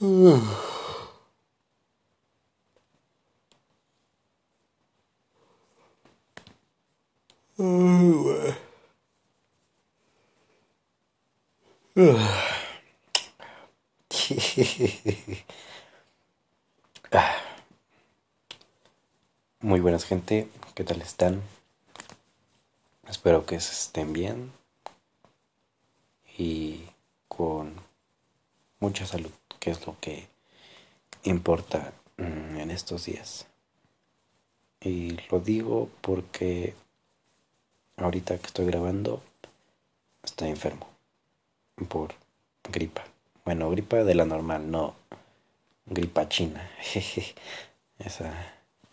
Muy buenas gente, ¿qué tal están? Espero que estén bien. Y con mucha salud, que es lo que importa mm, en estos días. Y lo digo porque ahorita que estoy grabando estoy enfermo por gripa. Bueno, gripa de la normal, no gripa china. esa,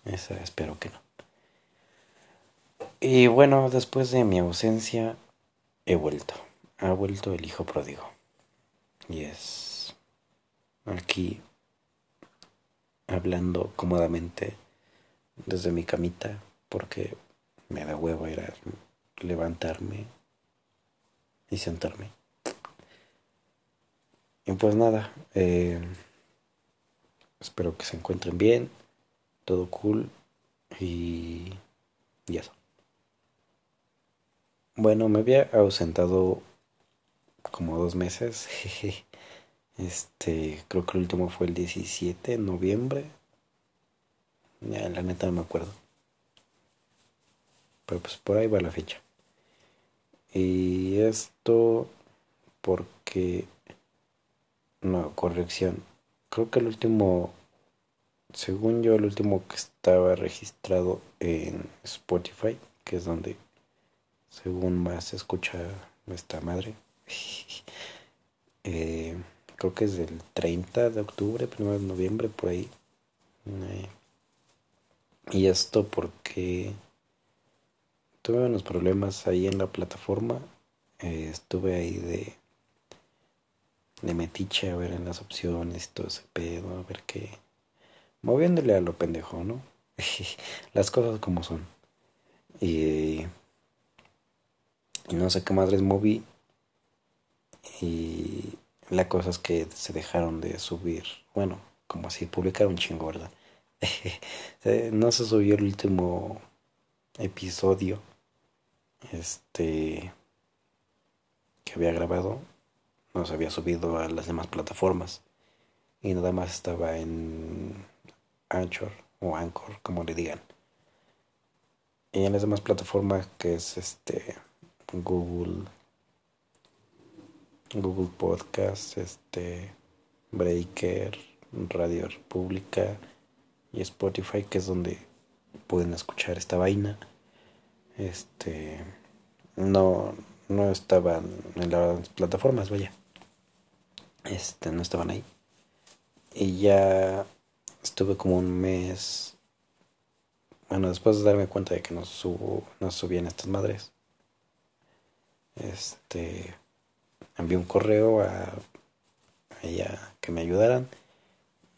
esa espero que no. Y bueno, después de mi ausencia he vuelto. Ha vuelto el hijo pródigo. Y es aquí hablando cómodamente desde mi camita porque me da huevo ir a levantarme y sentarme. Y pues nada, eh, espero que se encuentren bien, todo cool y, y eso. Bueno, me había ausentado como dos meses. Este, creo que el último fue el 17 de noviembre. Ya, la neta no me acuerdo. Pero pues por ahí va la fecha. Y esto porque... No, corrección. Creo que el último... Según yo, el último que estaba registrado en Spotify, que es donde según más se escucha esta madre. Eh, creo que es del 30 de octubre, 1 de noviembre, por ahí. Eh, y esto porque tuve unos problemas ahí en la plataforma. Eh, estuve ahí de, de metiche a ver en las opciones y todo ese pedo, a ver qué. Moviéndole a lo pendejo, ¿no? las cosas como son. Y, y no sé qué madres moví. Y la cosa es que se dejaron de subir. Bueno, como si publicaron chingo, ¿verdad? no se subió el último episodio este que había grabado no se había subido a las demás plataformas y nada más estaba en Anchor o Anchor como le digan y en las demás plataformas que es este Google Google Podcast este Breaker Radio República y Spotify que es donde pueden escuchar esta vaina. Este no no estaban en las plataformas vaya. Este no estaban ahí. Y ya estuve como un mes bueno después de darme cuenta de que no subo no subían estas madres este envié un correo a, a ella que me ayudaran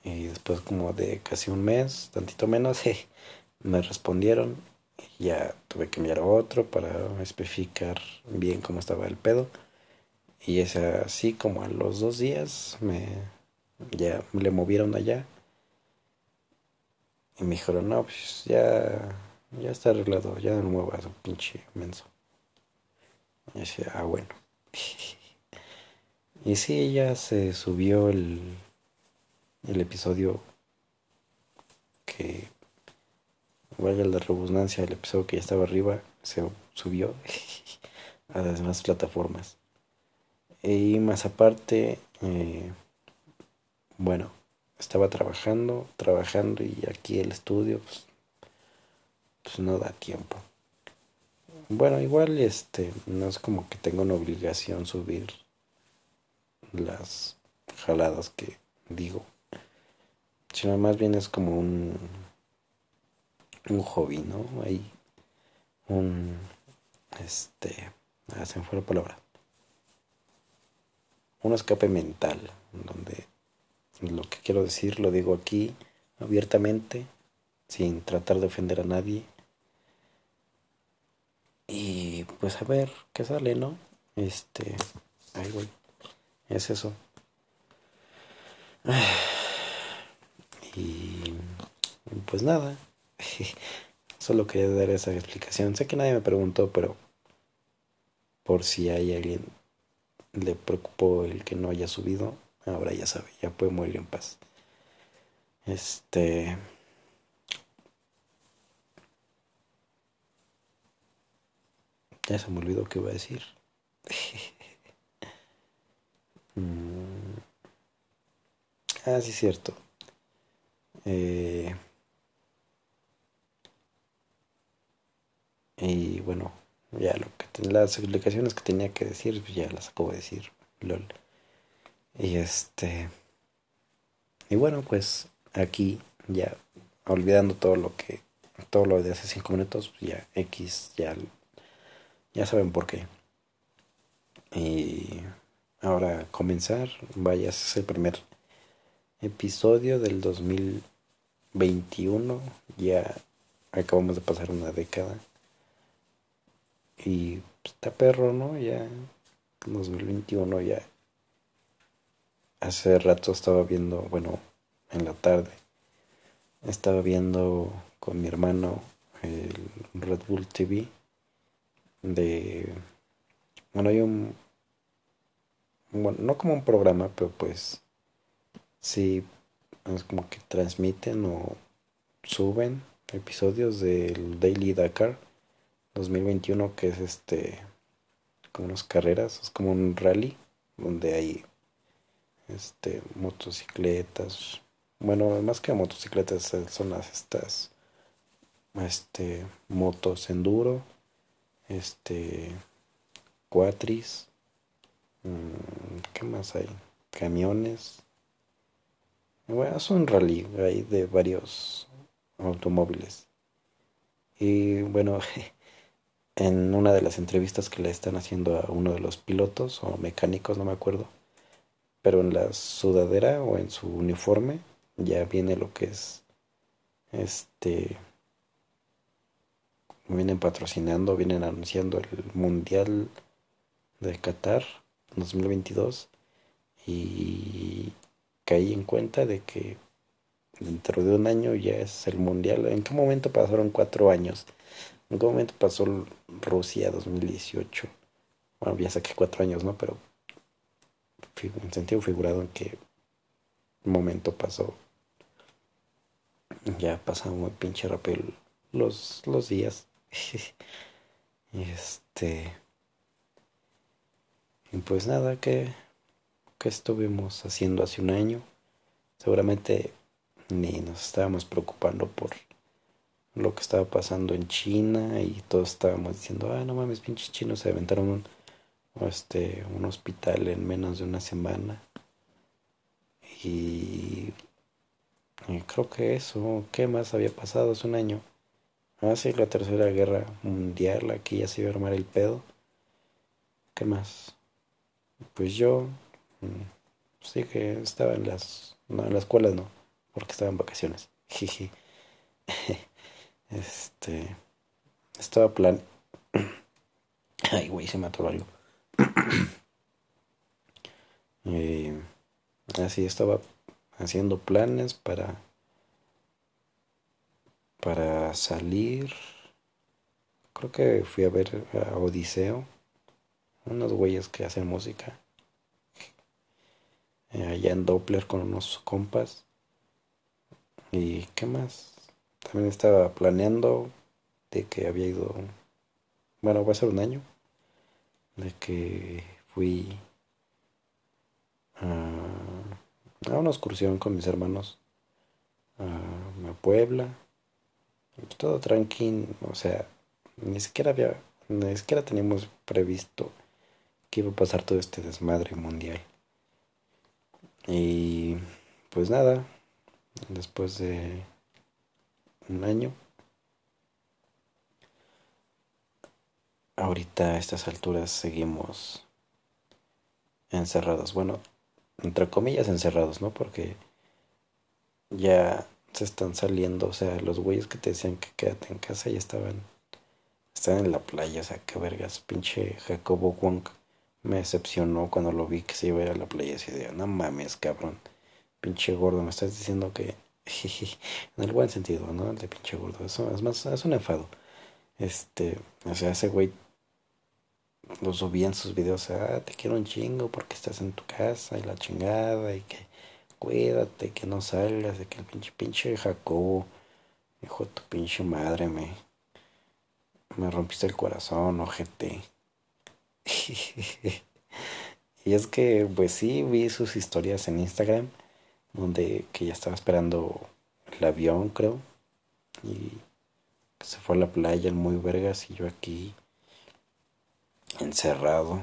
y después como de casi un mes tantito menos me respondieron ya tuve que enviar otro para especificar bien cómo estaba el pedo. Y es así como a los dos días me ya le movieron allá. Y me dijeron, no, pues ya, ya está arreglado, ya no muevas un pinche menso. Y decía, ah, bueno. y sí, ya se subió el, el episodio que valga la redundancia, el episodio que ya estaba arriba se subió a las demás plataformas. Y más aparte, eh, bueno, estaba trabajando, trabajando y aquí el estudio, pues, pues no da tiempo. Bueno, igual este, no es como que tengo una obligación subir las jaladas que digo, sino más bien es como un un hobby, ¿no? Hay un, este, ah, se me palabra, un escape mental, donde lo que quiero decir lo digo aquí abiertamente, sin tratar de ofender a nadie. Y pues a ver qué sale, ¿no? Este, ay, güey, es eso. Y pues nada, solo quería dar esa explicación. Sé que nadie me preguntó, pero por si hay alguien le preocupó el que no haya subido, ahora ya sabe, ya puede morir en paz. Este... Ya se me olvidó qué iba a decir. Mm. Ah, sí, cierto. Eh, y bueno, ya lo que las explicaciones que tenía que decir, pues ya las acabo de decir. LOL. Y este. Y bueno, pues aquí ya olvidando todo lo que. Todo lo de hace cinco minutos, pues ya X, ya. Ya saben por qué. Y ahora comenzar. Vaya, es el primer episodio del 2021. Ya acabamos de pasar una década. Y está perro, ¿no? Ya 2021 ya. Hace rato estaba viendo, bueno, en la tarde, estaba viendo con mi hermano el Red Bull TV de... Bueno, hay un... Bueno, no como un programa, pero pues sí, es como que transmiten o suben episodios del Daily Dakar 2021 que es este como unas carreras, es como un rally donde hay este motocicletas, bueno, más que motocicletas son las estas este motos enduro, este cuatris, mm, ¿qué más hay? Camiones. Bueno, es un rally hay de varios automóviles. Y bueno, en una de las entrevistas que le están haciendo a uno de los pilotos o mecánicos, no me acuerdo, pero en la sudadera o en su uniforme ya viene lo que es este vienen patrocinando, vienen anunciando el Mundial de Qatar 2022 y caí en cuenta de que dentro de un año ya es el Mundial. ¿En qué momento pasaron cuatro años? ¿En qué momento pasó Rusia 2018? Bueno, ya saqué cuatro años, ¿no? Pero en sentido figurado en qué momento pasó. Ya pasaron muy pinche rápido los, los días. este. Y pues nada, que, que estuvimos haciendo hace un año. Seguramente ni nos estábamos preocupando por lo que estaba pasando en China y todos estábamos diciendo, ah, no mames, pinches chinos se aventaron un, este, un hospital en menos de una semana. Y, creo que eso, ¿qué más había pasado hace un año? Ah, sí, la tercera guerra mundial, aquí ya se iba a armar el pedo. ¿Qué más? Pues yo, sí que estaba en las, no, en las escuelas no, porque estaba en vacaciones. Jiji. Este. Estaba plan. Ay, güey, se me atoró algo. así estaba haciendo planes para. Para salir. Creo que fui a ver a Odiseo. Unos güeyes que hacen música. Eh, allá en Doppler con unos compas. ¿Y qué más? También estaba planeando de que había ido, bueno, va a ser un año, de que fui a, una excursión con mis hermanos a, Puebla. Todo tranquilo, o sea, ni siquiera había, ni siquiera teníamos previsto que iba a pasar todo este desmadre mundial. Y pues nada, después de un año. Ahorita a estas alturas seguimos encerrados. Bueno, entre comillas encerrados, ¿no? Porque ya se están saliendo, o sea, los güeyes que te decían que quédate en casa ya estaban, estaban en la playa, o sea, qué vergas, pinche Jacobo Wong me decepcionó cuando lo vi que se iba a ir a la playa, así de, no mames, cabrón, pinche gordo, me estás diciendo que, en el buen sentido, ¿no? El de pinche gordo, eso es más, es un enfado. Este, o sea, ese güey lo subía en sus videos, ah, te quiero un chingo porque estás en tu casa y la chingada y que cuídate, que no salgas, de que el pinche pinche Jacobo, hijo de tu pinche madre, me, me rompiste el corazón, ojete. y es que, pues sí, vi sus historias en Instagram, donde que ya estaba esperando el avión, creo, y se fue a la playa, el muy vergas, y yo aquí encerrado,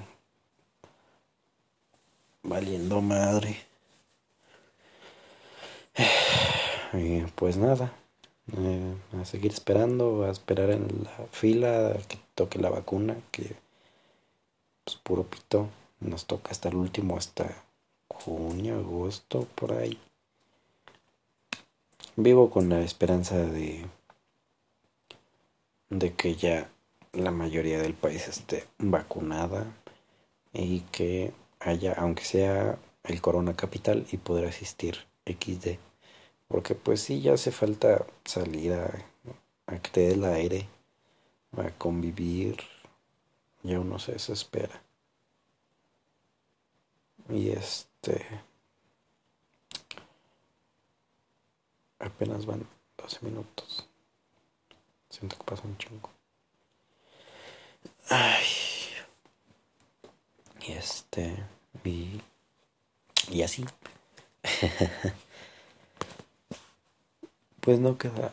valiendo madre. Y pues nada, eh, a seguir esperando, a esperar en la fila que toque la vacuna, que puro pito, nos toca hasta el último, hasta junio, agosto, por ahí. Vivo con la esperanza de de que ya la mayoría del país esté vacunada y que haya, aunque sea el Corona Capital, y poder asistir XD. Porque pues sí, ya hace falta salir a, a que te dé el aire, a convivir, ya uno se desespera. Y este... Apenas van 12 minutos. Siento que pasa un chingo. Ay. Y este. Y. Y así. pues no queda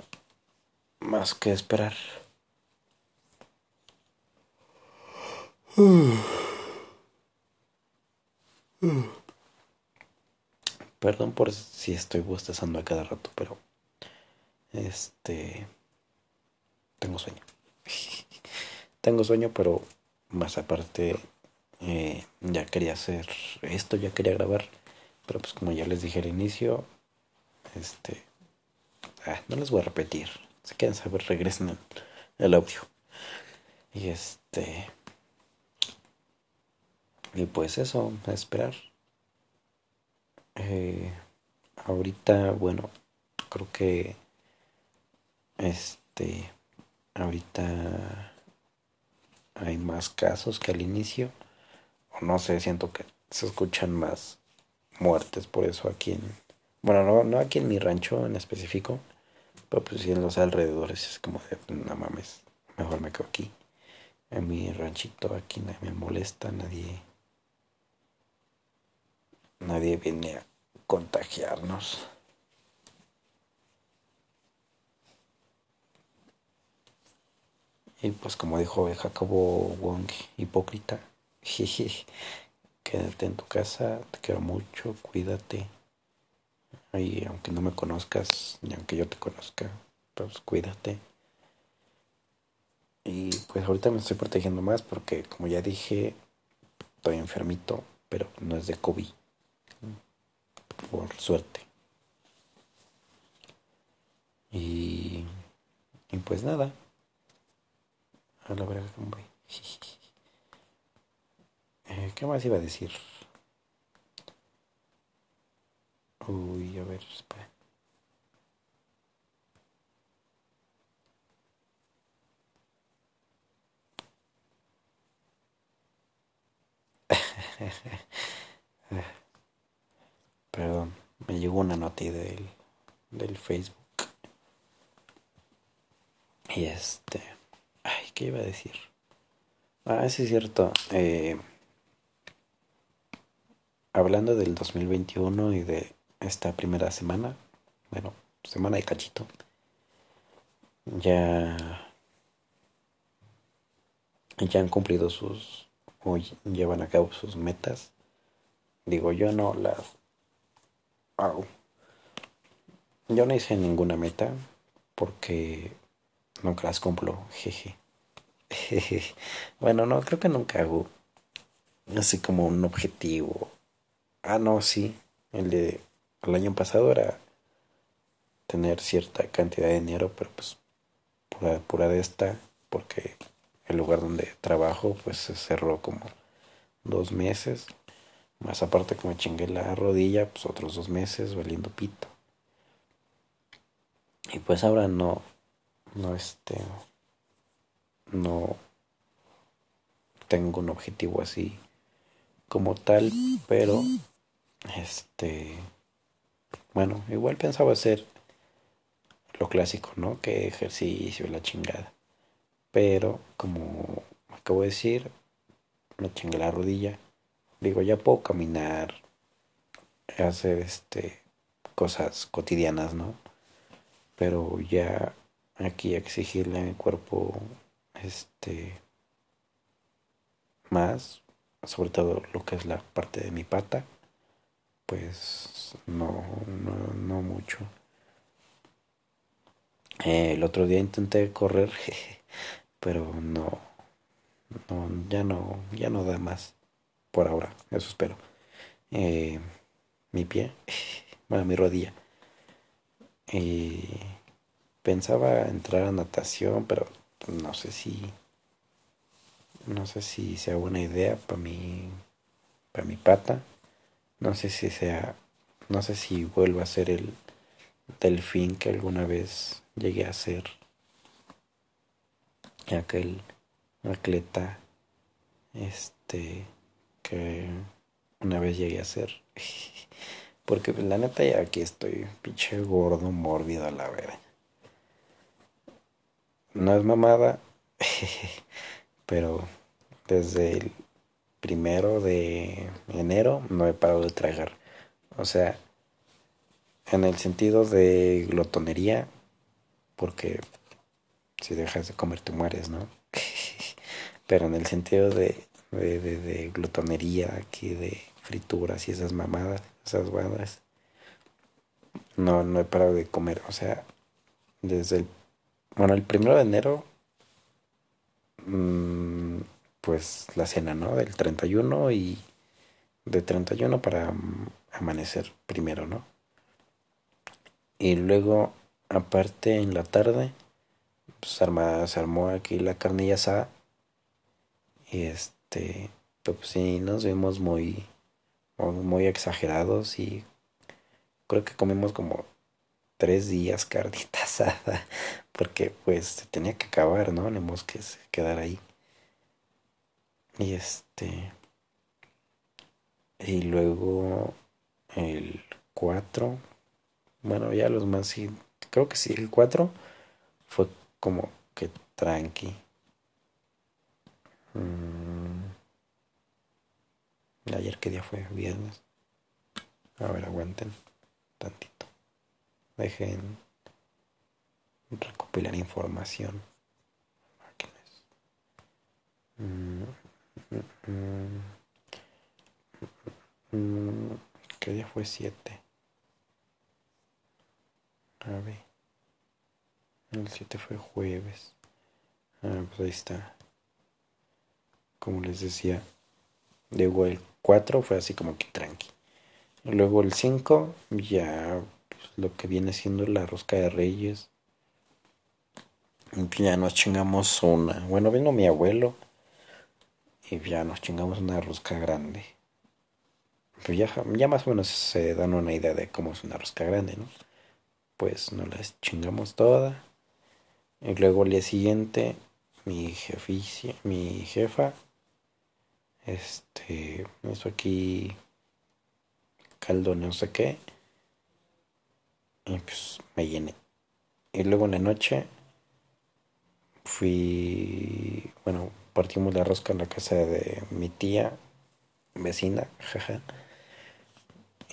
más que esperar. Perdón por si estoy bostezando a cada rato, pero este tengo sueño. tengo sueño, pero más aparte eh, ya quería hacer esto, ya quería grabar, pero pues como ya les dije al inicio, este, ah, no les voy a repetir, si quieren saber regresen el, el audio. Y este, y pues eso, a esperar. Eh, ahorita, bueno, creo que este, ahorita hay más casos que al inicio. O no sé, siento que se escuchan más muertes por eso aquí en... Bueno, no, no aquí en mi rancho en específico, pero pues sí en los alrededores es como de, no mames, mejor me quedo aquí. En mi ranchito aquí nadie me molesta, nadie... Nadie viene a contagiarnos. Y pues como dijo Jacobo Wong, hipócrita, quédate en tu casa, te quiero mucho, cuídate. Y aunque no me conozcas, ni aunque yo te conozca, pues cuídate. Y pues ahorita me estoy protegiendo más porque como ya dije, estoy enfermito, pero no es de COVID. Por suerte. Y, y pues nada. A la verdad, hombre. Eh, ¿Qué más iba a decir? Uy, a ver, espera. Perdón, me llegó una noti del, del Facebook. Y este. Ay, ¿qué iba a decir? Ah, sí es cierto. Eh, hablando del 2021 y de esta primera semana, bueno, semana de cachito, ya, ya han cumplido sus, o llevan a cabo sus metas. Digo, yo no las... Yo no hice ninguna meta porque nunca las cumplo, jeje. Bueno, no, creo que nunca hago así como un objetivo. Ah, no, sí. El de el año pasado era tener cierta cantidad de dinero, pero pues pura, pura de esta, porque el lugar donde trabajo pues se cerró como dos meses. Más aparte que me chingué la rodilla, pues otros dos meses valiendo pito. Y pues ahora no, no este, no tengo un objetivo así como tal, pero este, bueno, igual pensaba hacer lo clásico, ¿no? Que ejercicio la chingada. Pero como acabo de decir, me chingué la rodilla digo, ya puedo caminar, hacer este cosas cotidianas, ¿no? Pero ya aquí exigirle a mi cuerpo este más, sobre todo lo que es la parte de mi pata, pues no, no, no mucho. Eh, el otro día intenté correr, pero no, no, ya no, ya no da más por ahora, eso espero. Eh, mi pie, bueno, mi rodilla. Y pensaba entrar a natación, pero no sé si, no sé si sea buena idea para mi, para mi pata. No sé si sea, no sé si vuelva a ser el delfín que alguna vez llegué a ser. Aquel atleta, este, que una vez llegué a ser. Porque la neta ya aquí estoy pinche gordo, mórbido a la vera. No es mamada, pero desde el primero de enero no he parado de tragar. O sea, en el sentido de glotonería, porque si dejas de comer te mueres, ¿no? pero en el sentido de de, de, glotonería, aquí de frituras y esas mamadas, esas bandas. No, no he parado de comer, o sea, desde el, bueno, el primero de enero, mmm, pues la cena, ¿no? Del 31 y de 31 para amanecer primero, ¿no? Y luego, aparte en la tarde, pues se armó aquí la carnilla asada y este este, pues sí, nos vemos muy, muy exagerados y creo que comimos como tres días carnita asada porque pues se tenía que acabar, ¿no? Tenemos que quedar ahí. Y este, y luego el 4, bueno, ya los más, sí, creo que sí, el 4 fue como que tranqui. Mm. Ayer qué día fue, viernes. A ver, aguanten tantito. Dejen recopilar información. ¿Qué día fue 7? A ver. El 7 fue jueves. Ah, pues ahí está como les decía, luego el 4 fue así como que tranqui. Luego el 5 ya pues, lo que viene siendo la rosca de reyes. Ya nos chingamos una. Bueno, vino mi abuelo y ya nos chingamos una rosca grande. Pero ya, más o menos se dan una idea de cómo es una rosca grande, ¿no? Pues nos la chingamos toda. Y luego el día siguiente, mi jeficia, mi jefa este, eso aquí caldo no sé qué. Y pues me llené. Y luego en la noche fui, bueno, partimos la rosca en la casa de mi tía, vecina, jaja.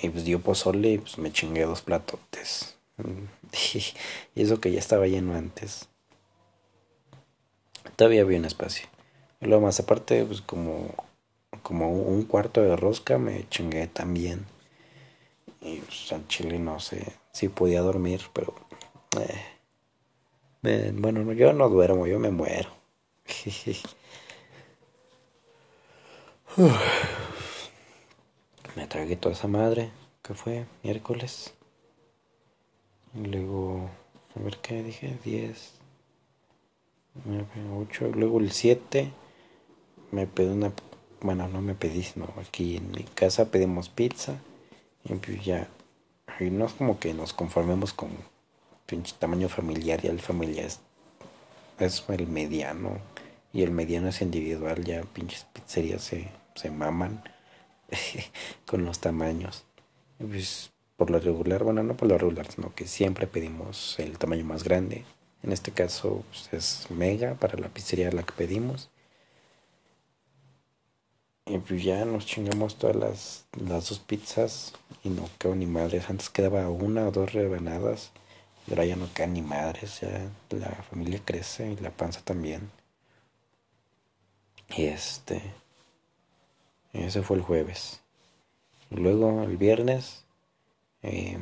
Y pues dio pozole y pues me chingué dos platotes. y eso que ya estaba lleno antes. Todavía había un espacio. Y luego más aparte, pues como como un cuarto de rosca me chingué también. Y pues, al chile no sé si podía dormir, pero... Eh, bueno, yo no duermo, yo me muero. me tragué toda esa madre, que fue miércoles. Y luego, a ver qué dije, 10, 9, 8, luego el 7 me pedí una bueno, no me pedí, sino aquí en mi casa pedimos pizza. Y pues ya, y no es como que nos conformemos con pinche tamaño familiar, ya el familia es, es el mediano. Y el mediano es individual, ya pinches pizzerías se, se maman con los tamaños. Y pues por lo regular, bueno, no por lo regular, sino que siempre pedimos el tamaño más grande. En este caso pues, es mega para la pizzería la que pedimos. Y pues ya nos chingamos todas las, las dos pizzas y no quedó ni madres. Antes quedaba una o dos rebanadas y ahora ya no quedan ni madres. Ya la familia crece y la panza también. Y este. Ese fue el jueves. Luego el viernes. Eh,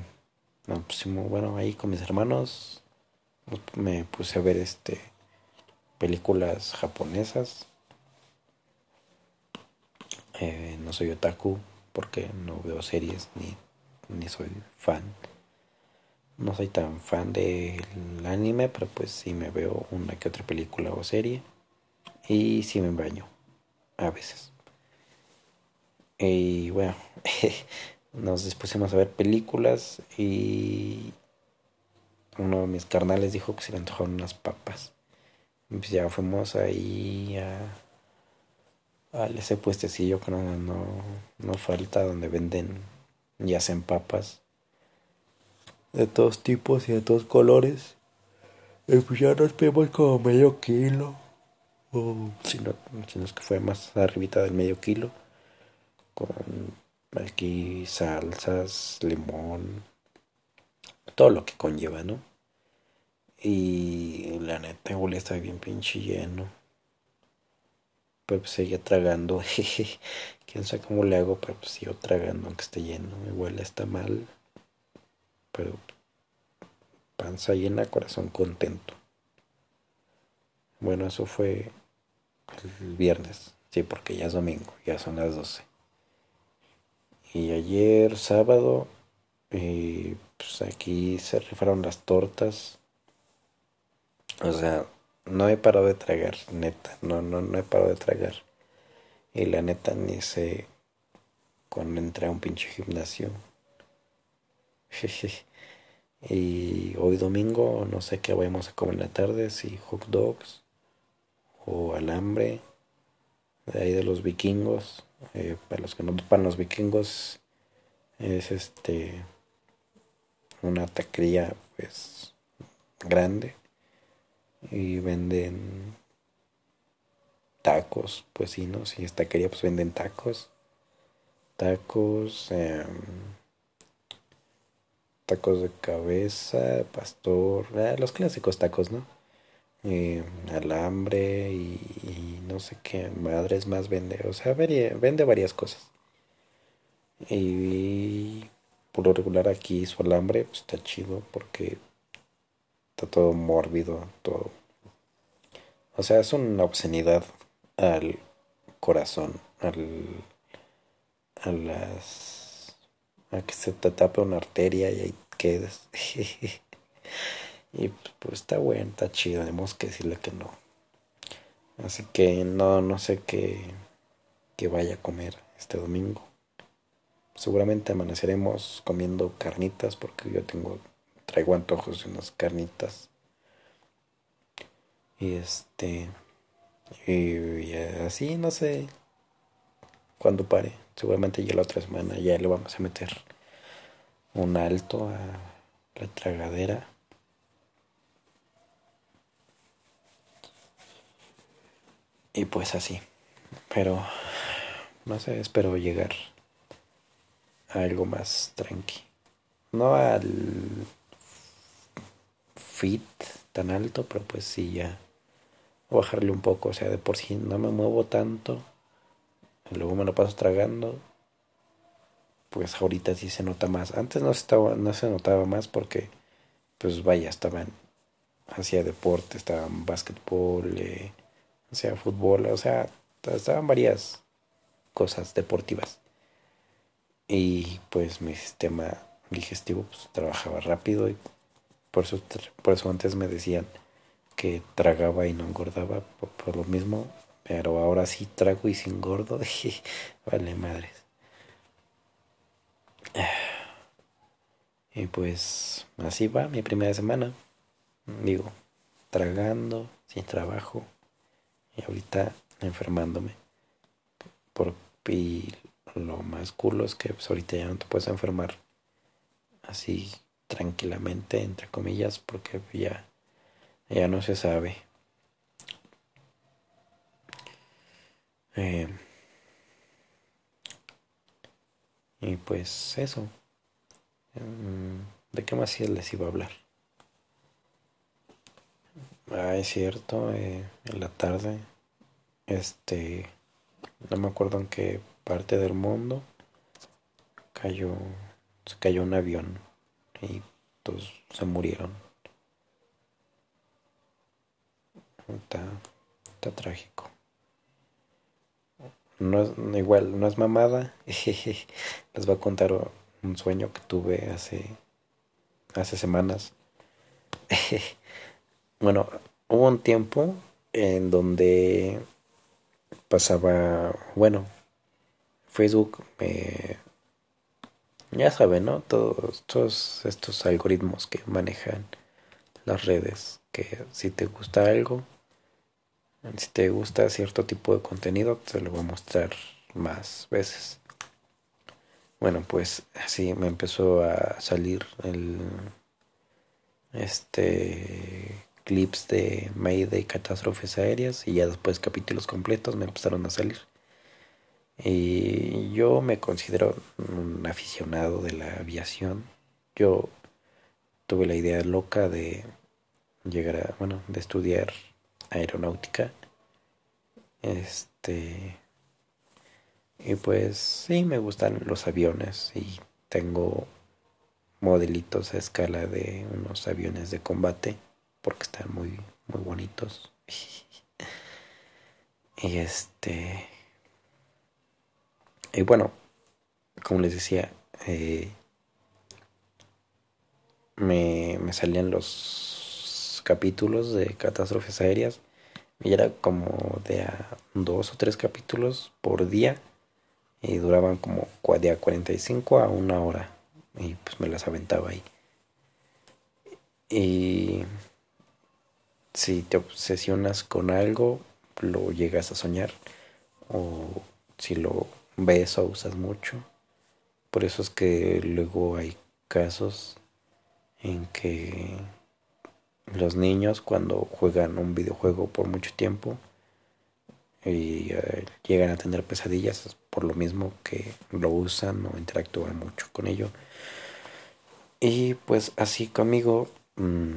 nos pusimos, bueno, ahí con mis hermanos. Me puse a ver este. Películas japonesas eh, no soy otaku porque no veo series ni, ni soy fan. No soy tan fan del anime, pero pues sí me veo una que otra película o serie. Y sí me baño. A veces. Y bueno, nos dispusimos a ver películas y uno de mis carnales dijo que se le antojaron unas papas. Pues ya fuimos ahí a al ese puestecillo que no, no, falta donde venden y hacen papas de todos tipos y de todos colores. Y pues ya nos pedimos como medio kilo. O si no, es que fue más arribita del medio kilo. Con aquí salsas, limón, todo lo que conlleva, ¿no? Y la neta, igual está bien pinche lleno pero pues seguía tragando. Quién sabe cómo le hago, pero pues sigo tragando aunque esté lleno. Igual está mal, pero panza llena, corazón contento. Bueno, eso fue el viernes, sí, porque ya es domingo, ya son las 12. Y ayer, sábado, pues aquí se rifaron las tortas. O sea, no he parado de tragar, neta, no, no, no he parado de tragar. Y la neta ni sé cuando entré a un pinche gimnasio. y hoy domingo no sé qué vamos a comer en la tarde, si hot dogs o alambre de ahí de los vikingos. Eh, para los que no topan los vikingos es este una taquería pues grande y venden tacos, pues sí, ¿no? Si esta quería, pues venden tacos. Tacos, em, tacos de cabeza, pastor, ah, los clásicos tacos, ¿no? Eh, alambre y, no sé qué madres más vende, o sea, vende varias cosas. Y, por lo regular aquí su alambre pues, está chido porque Está todo mórbido, todo. O sea, es una obscenidad al corazón, al. a las. a que se te tape una arteria y ahí quedes. y pues está bueno, está chido, tenemos que decirle que no. Así que no, no sé qué, qué vaya a comer este domingo. Seguramente amaneceremos comiendo carnitas porque yo tengo traigo antojos de unas carnitas. Y este. Y, así, no sé. Cuando pare. Seguramente ya la otra semana ya le vamos a meter un alto a la tragadera. Y pues así. Pero no sé, espero llegar a algo más tranqui. No al fit tan alto, pero pues sí ya bajarle un poco, o sea, de por sí no me muevo tanto, luego me lo paso tragando, pues ahorita sí se nota más. Antes no, estaba, no se notaba más porque, pues vaya, estaban, hacía deporte, estaban básquetbol, eh, hacía fútbol, o sea, estaban varias cosas deportivas. Y pues mi sistema digestivo pues, trabajaba rápido y por eso, por eso antes me decían que tragaba y no engordaba. Por, lo mismo, Pero ahora sí trago y sin gordo. vale madres. Y pues así va mi primera semana. Digo, tragando, sin trabajo. Y ahorita enfermándome. Por, y lo más culo es que pues, ahorita ya no te puedes enfermar así tranquilamente, entre comillas, porque ya, ya no se sabe. Eh, y pues eso. Em, ¿De qué más les iba a hablar? Ah, es cierto, eh, en la tarde, este, no me acuerdo en qué parte del mundo cayó, cayó un avión y todos se murieron. Está, está trágico. No es, igual, no es mamada. Les voy a contar un sueño que tuve hace, hace semanas. bueno, hubo un tiempo en donde pasaba, bueno, Facebook ya saben, ¿no? Todos, estos algoritmos que manejan las redes, que si te gusta algo, si te gusta cierto tipo de contenido, te lo voy a mostrar más veces. Bueno, pues así me empezó a salir el este clips de Mayday catástrofes aéreas y ya después capítulos completos me empezaron a salir. Y yo me considero un aficionado de la aviación. Yo tuve la idea loca de llegar a, bueno, de estudiar aeronáutica. Este. Y pues sí, me gustan los aviones y tengo modelitos a escala de unos aviones de combate porque están muy, muy bonitos. y este. Y bueno, como les decía, eh, me, me salían los capítulos de catástrofes aéreas y era como de a dos o tres capítulos por día y duraban como de a 45 a una hora y pues me las aventaba ahí. Y si te obsesionas con algo, lo llegas a soñar o si lo ves o usas mucho. Por eso es que luego hay casos en que los niños cuando juegan un videojuego por mucho tiempo y eh, llegan a tener pesadillas por lo mismo que lo usan o interactúan mucho con ello. Y pues así conmigo mm,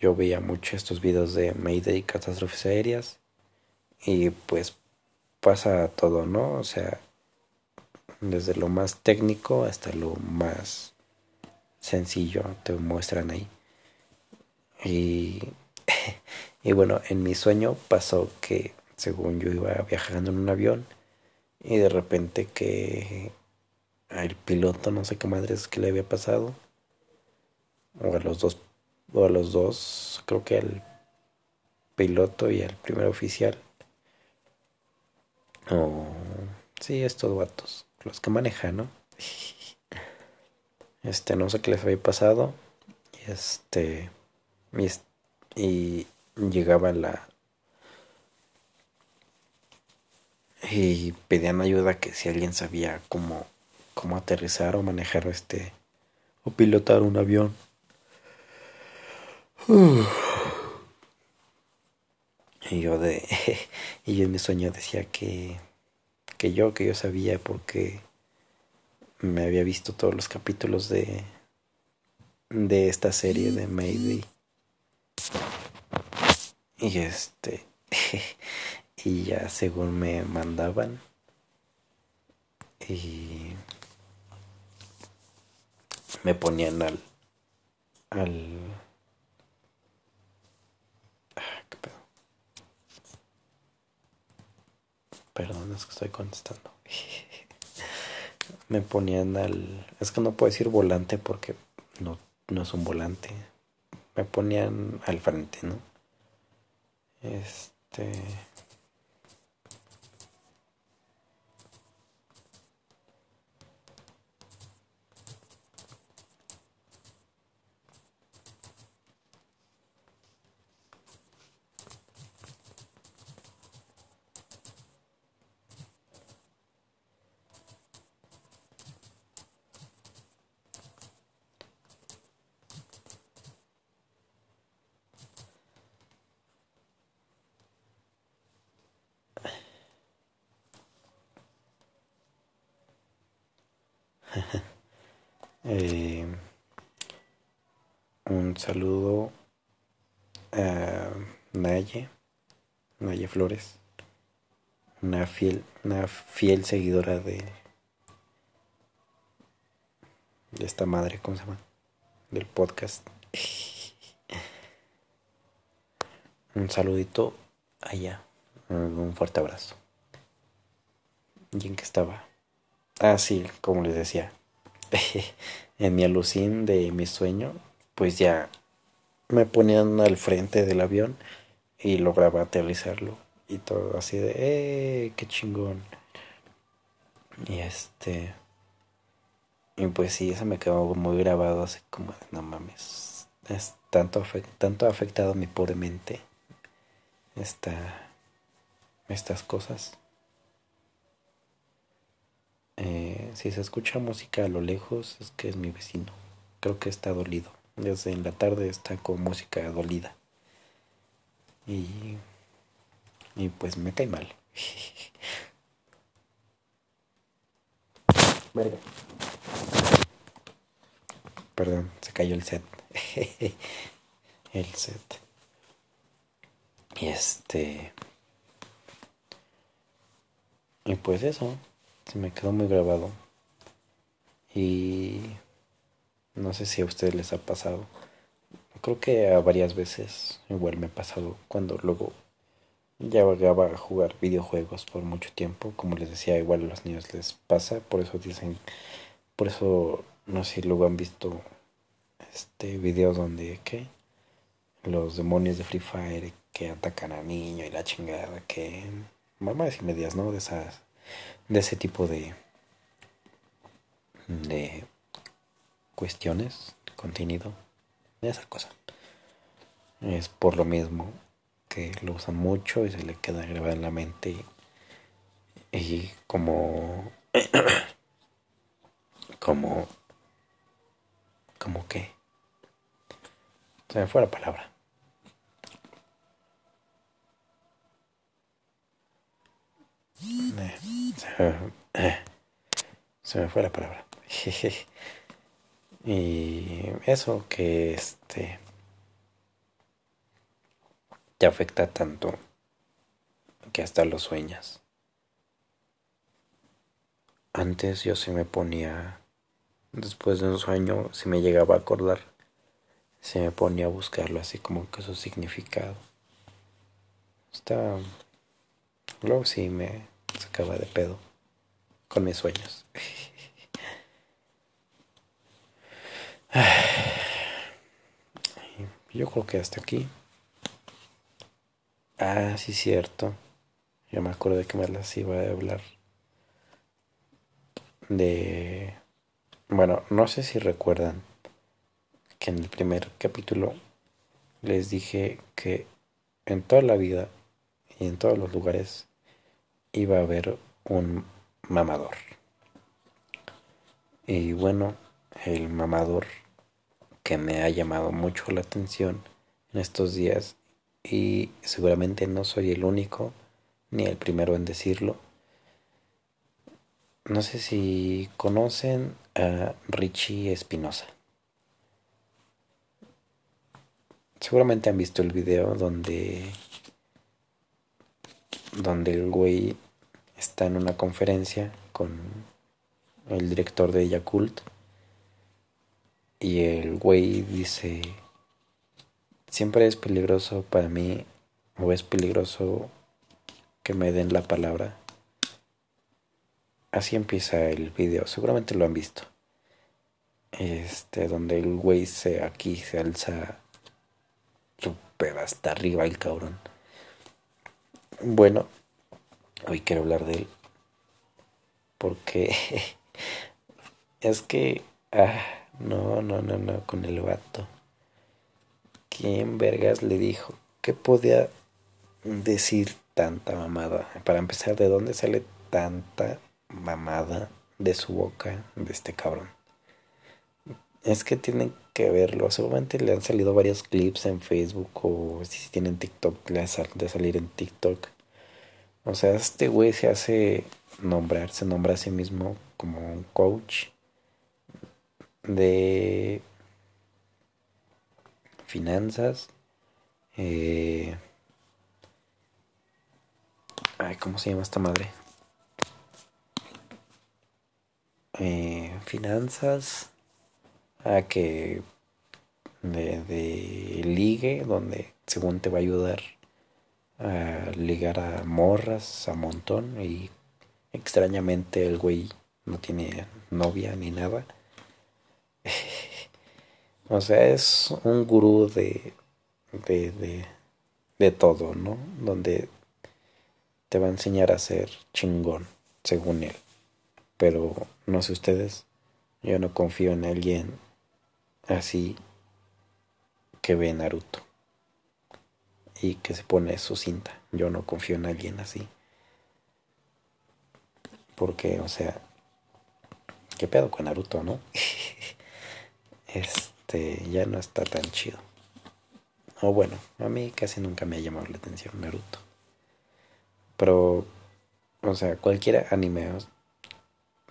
yo veía mucho estos videos de Mayday catástrofes aéreas y pues pasa todo, ¿no? O sea, desde lo más técnico hasta lo más sencillo te muestran ahí. Y, y bueno, en mi sueño pasó que según yo iba viajando en un avión y de repente que al piloto no sé qué madres que le había pasado o a los dos o a los dos creo que al piloto y al primer oficial Oh, sí, estos vatos, los que manejan, ¿no? Este, no sé qué les había pasado. Y este, y, llegaba la... Y pedían ayuda que si alguien sabía cómo, cómo aterrizar o manejar este, o pilotar un avión. Y yo de y yo en mi sueño decía que que yo que yo sabía porque me había visto todos los capítulos de de esta serie de Mayday. Y este y ya según me mandaban y me ponían al al Perdón, es que estoy contestando. Me ponían al... Es que no puedo decir volante porque no, no es un volante. Me ponían al frente, ¿no? Este. Eh, un saludo a Naye, Naye Flores, una fiel, una fiel seguidora de, de esta madre, ¿cómo se llama? Del podcast. Un saludito allá, un fuerte abrazo. ¿Y en qué estaba? Ah, sí, como les decía, en mi alucín de mi sueño, pues ya me ponían al frente del avión y lograba aterrizarlo y todo así de, ¡eh! ¡Qué chingón! Y este. Y pues sí, eso me quedó muy grabado, así como no mames. Es tanto, tanto ha afectado mi pobre mente esta, estas cosas. Eh, si se escucha música a lo lejos, es que es mi vecino. Creo que está dolido. Desde en la tarde está con música dolida. Y, y pues me cae mal. Perdón, se cayó el set. el set. Y este. Y pues eso se me quedó muy grabado. Y no sé si a ustedes les ha pasado. Creo que a varias veces igual me ha pasado cuando luego ya vagaba a jugar videojuegos por mucho tiempo. Como les decía, igual a los niños les pasa. Por eso dicen, por eso no sé si luego han visto este videos donde que los demonios de Free Fire que atacan a niños y la chingada que mamás y medias, ¿no? De esas de ese tipo de, de cuestiones, contenido, de esa cosa. Es por lo mismo lo usan mucho y se le queda grabado en la mente y, como como como que se me fue la palabra Se me fue la palabra. y eso que este te afecta tanto que hasta lo sueñas. Antes yo se me ponía, después de un sueño, si me llegaba a acordar, se me ponía a buscarlo así como que su significado. Está Luego sí me sacaba de pedo con mis sueños. Yo creo que hasta aquí. Ah, sí, cierto. Yo me de que me las iba a hablar. De. Bueno, no sé si recuerdan que en el primer capítulo les dije que en toda la vida y en todos los lugares iba a haber un mamador. Y bueno, el mamador que me ha llamado mucho la atención en estos días y seguramente no soy el único ni el primero en decirlo. No sé si conocen a Richie Espinosa. Seguramente han visto el video donde donde el güey está en una conferencia con el director de Yakult y el güey dice, siempre es peligroso para mí o es peligroso que me den la palabra. Así empieza el video, seguramente lo han visto. Este, donde el güey se aquí se alza super hasta arriba el cabrón Bueno, hoy quiero hablar de él. Porque es que... Ah, no, no, no, no, con el vato. ¿Quién vergas le dijo? ¿Qué podía decir tanta mamada? Para empezar, ¿de dónde sale tanta mamada de su boca de este cabrón? Es que tienen que verlo. Seguramente le han salido varios clips en Facebook o si tienen TikTok, le ha de salir en TikTok. O sea, este güey se hace nombrar, se nombra a sí mismo como un coach de finanzas. Eh, ay, ¿cómo se llama esta madre? Eh, finanzas. A que de, de ligue, donde según te va a ayudar a ligar a morras a montón y extrañamente el güey no tiene novia ni nada. o sea, es un gurú de, de, de, de todo, ¿no? Donde te va a enseñar a ser chingón, según él. Pero no sé ustedes, yo no confío en alguien así que ve Naruto y que se pone su cinta. Yo no confío en alguien así. Porque, o sea, ¿qué pedo con Naruto, no? este, ya no está tan chido. O bueno, a mí casi nunca me ha llamado la atención Naruto. Pero, o sea, cualquier anime,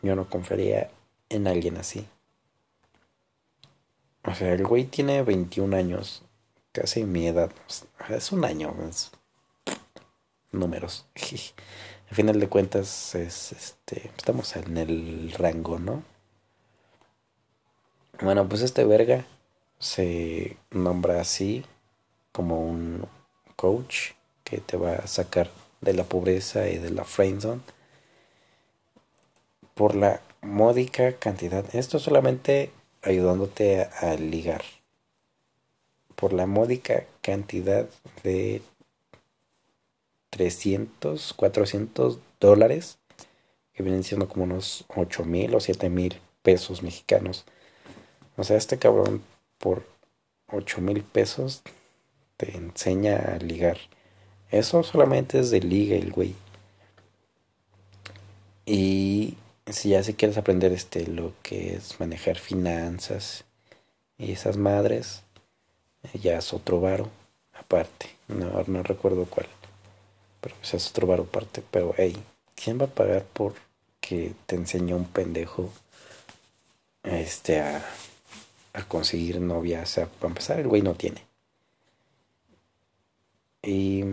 yo no confiaría en alguien así. O sea, el güey tiene 21 años, casi mi edad. Es un año, es números. Al final de cuentas, es este, estamos en el rango, ¿no? Bueno, pues este verga se nombra así como un coach que te va a sacar de la pobreza y de la friendzone por la módica cantidad. Esto solamente ayudándote a, ligar por la módica cantidad de 300, 400 dólares, que vienen siendo como unos 8 mil o 7 mil pesos mexicanos. O sea, este cabrón por 8 mil pesos te enseña a ligar. Eso solamente es de liga el güey. Y si ya si quieres aprender este lo que es manejar finanzas y esas madres, ya es otro varo aparte. No, no recuerdo cuál. Pero pues es otro varo aparte. Pero hey, ¿quién va a pagar por que te enseñó un pendejo este a, a conseguir novia? O sea, para empezar, el güey no tiene. Y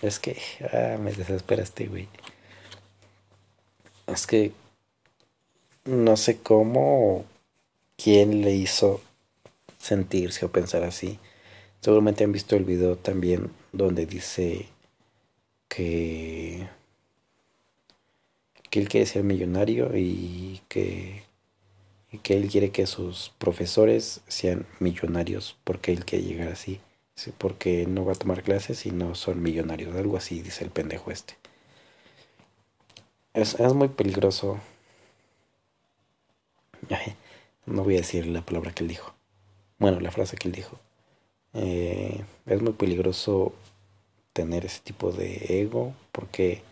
es que ah, me desespera este güey. Es que no sé cómo, quién le hizo sentirse o pensar así. Seguramente han visto el video también donde dice que, que él quiere ser millonario y que, que él quiere que sus profesores sean millonarios porque él quiere llegar así. Porque no va a tomar clases y no son millonarios. Algo así dice el pendejo este. Es, muy peligroso. No voy a decir la palabra que él dijo. Bueno, la frase que él dijo. Eh, es muy peligroso tener ese tipo de ego porque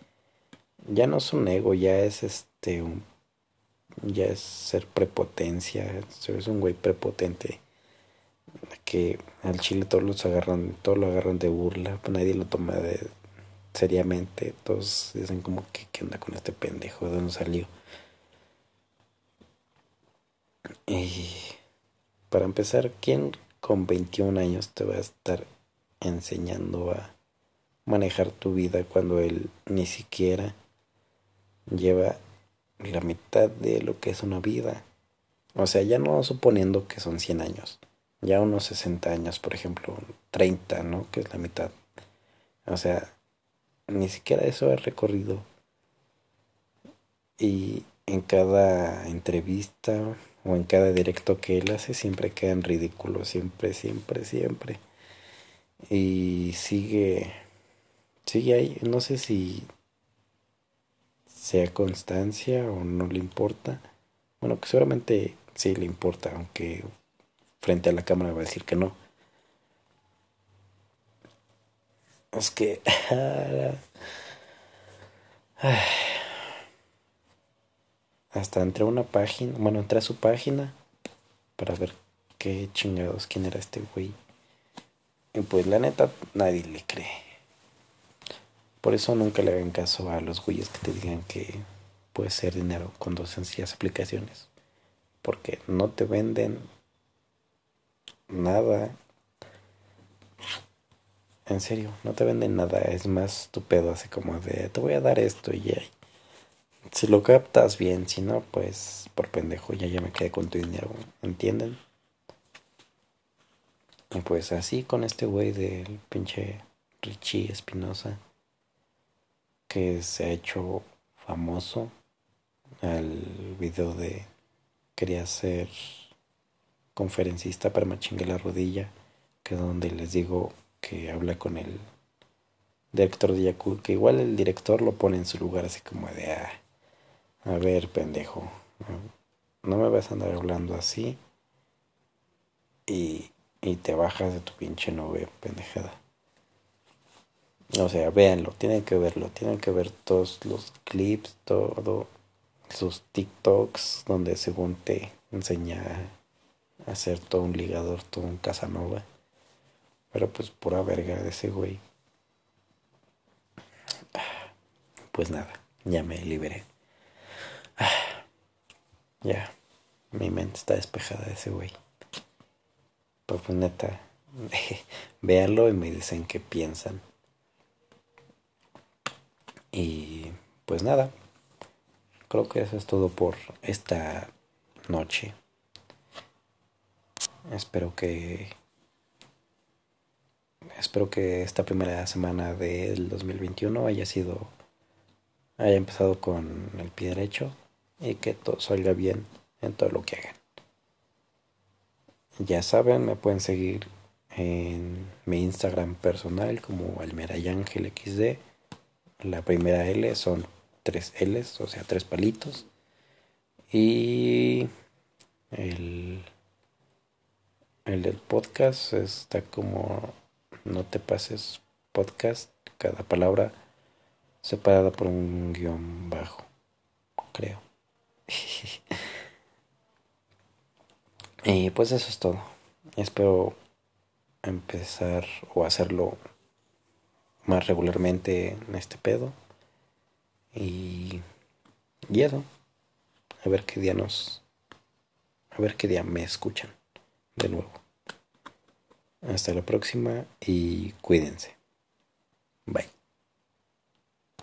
ya no es un ego, ya es este un, ya es ser prepotencia, es un güey prepotente que al chile todos los agarran, todos lo agarran de burla, pues nadie lo toma de seriamente. Todos dicen como que qué onda con este pendejo, de dónde salió. Y para empezar, ¿quién con 21 años te va a estar enseñando a manejar tu vida cuando él ni siquiera lleva la mitad de lo que es una vida? O sea, ya no suponiendo que son 100 años, ya unos 60 años, por ejemplo, 30, ¿no? Que es la mitad. O sea, ni siquiera eso he recorrido. Y en cada entrevista o en cada directo que él hace siempre queda en ridículo, siempre, siempre, siempre. Y sigue, sigue ahí. No sé si sea constancia o no le importa. Bueno, que seguramente sí le importa, aunque frente a la cámara va a decir que no. Es que... Hasta entré a una página, bueno, entré a su página para ver qué chingados, quién era este güey. Y pues la neta, nadie le cree. Por eso nunca le hagan caso a los güeyes que te digan que puede ser dinero con dos sencillas aplicaciones. Porque no te venden nada. En serio, no te venden nada. Es más tu pedo, así como de te voy a dar esto y ya. Si lo captas bien, si no, pues por pendejo ya ya me quedé con tu dinero. ¿Entienden? Y pues así con este güey del pinche Richie Espinosa que se ha hecho famoso al video de quería ser conferencista para me la rodilla que es donde les digo que habla con el director de que igual el director lo pone en su lugar así como de ah, a ver pendejo no me vas a andar hablando así y, y te bajas de tu pinche nube pendejada o sea, véanlo, tienen que verlo, tienen que ver todos los clips, todo, sus TikToks, donde según te enseña a hacer todo un ligador, todo un Casanova. Pero pues pura verga de ese güey. Pues nada, ya me liberé. Ya, mi mente está despejada de ese güey. Pues, neta, véanlo y me dicen qué piensan. Y pues nada, creo que eso es todo por esta noche. Espero que espero que esta primera semana del 2021 haya sido haya empezado con el pie derecho y que todo salga bien en todo lo que hagan. Ya saben, me pueden seguir en mi Instagram personal como XD la primera L son tres L's, o sea, tres palitos. Y el, el del podcast está como no te pases podcast, cada palabra separada por un guion bajo, creo. y pues eso es todo. Espero empezar o hacerlo más regularmente en este pedo. Y, y. A ver qué día nos. A ver qué día me escuchan de nuevo. Hasta la próxima y cuídense. Bye.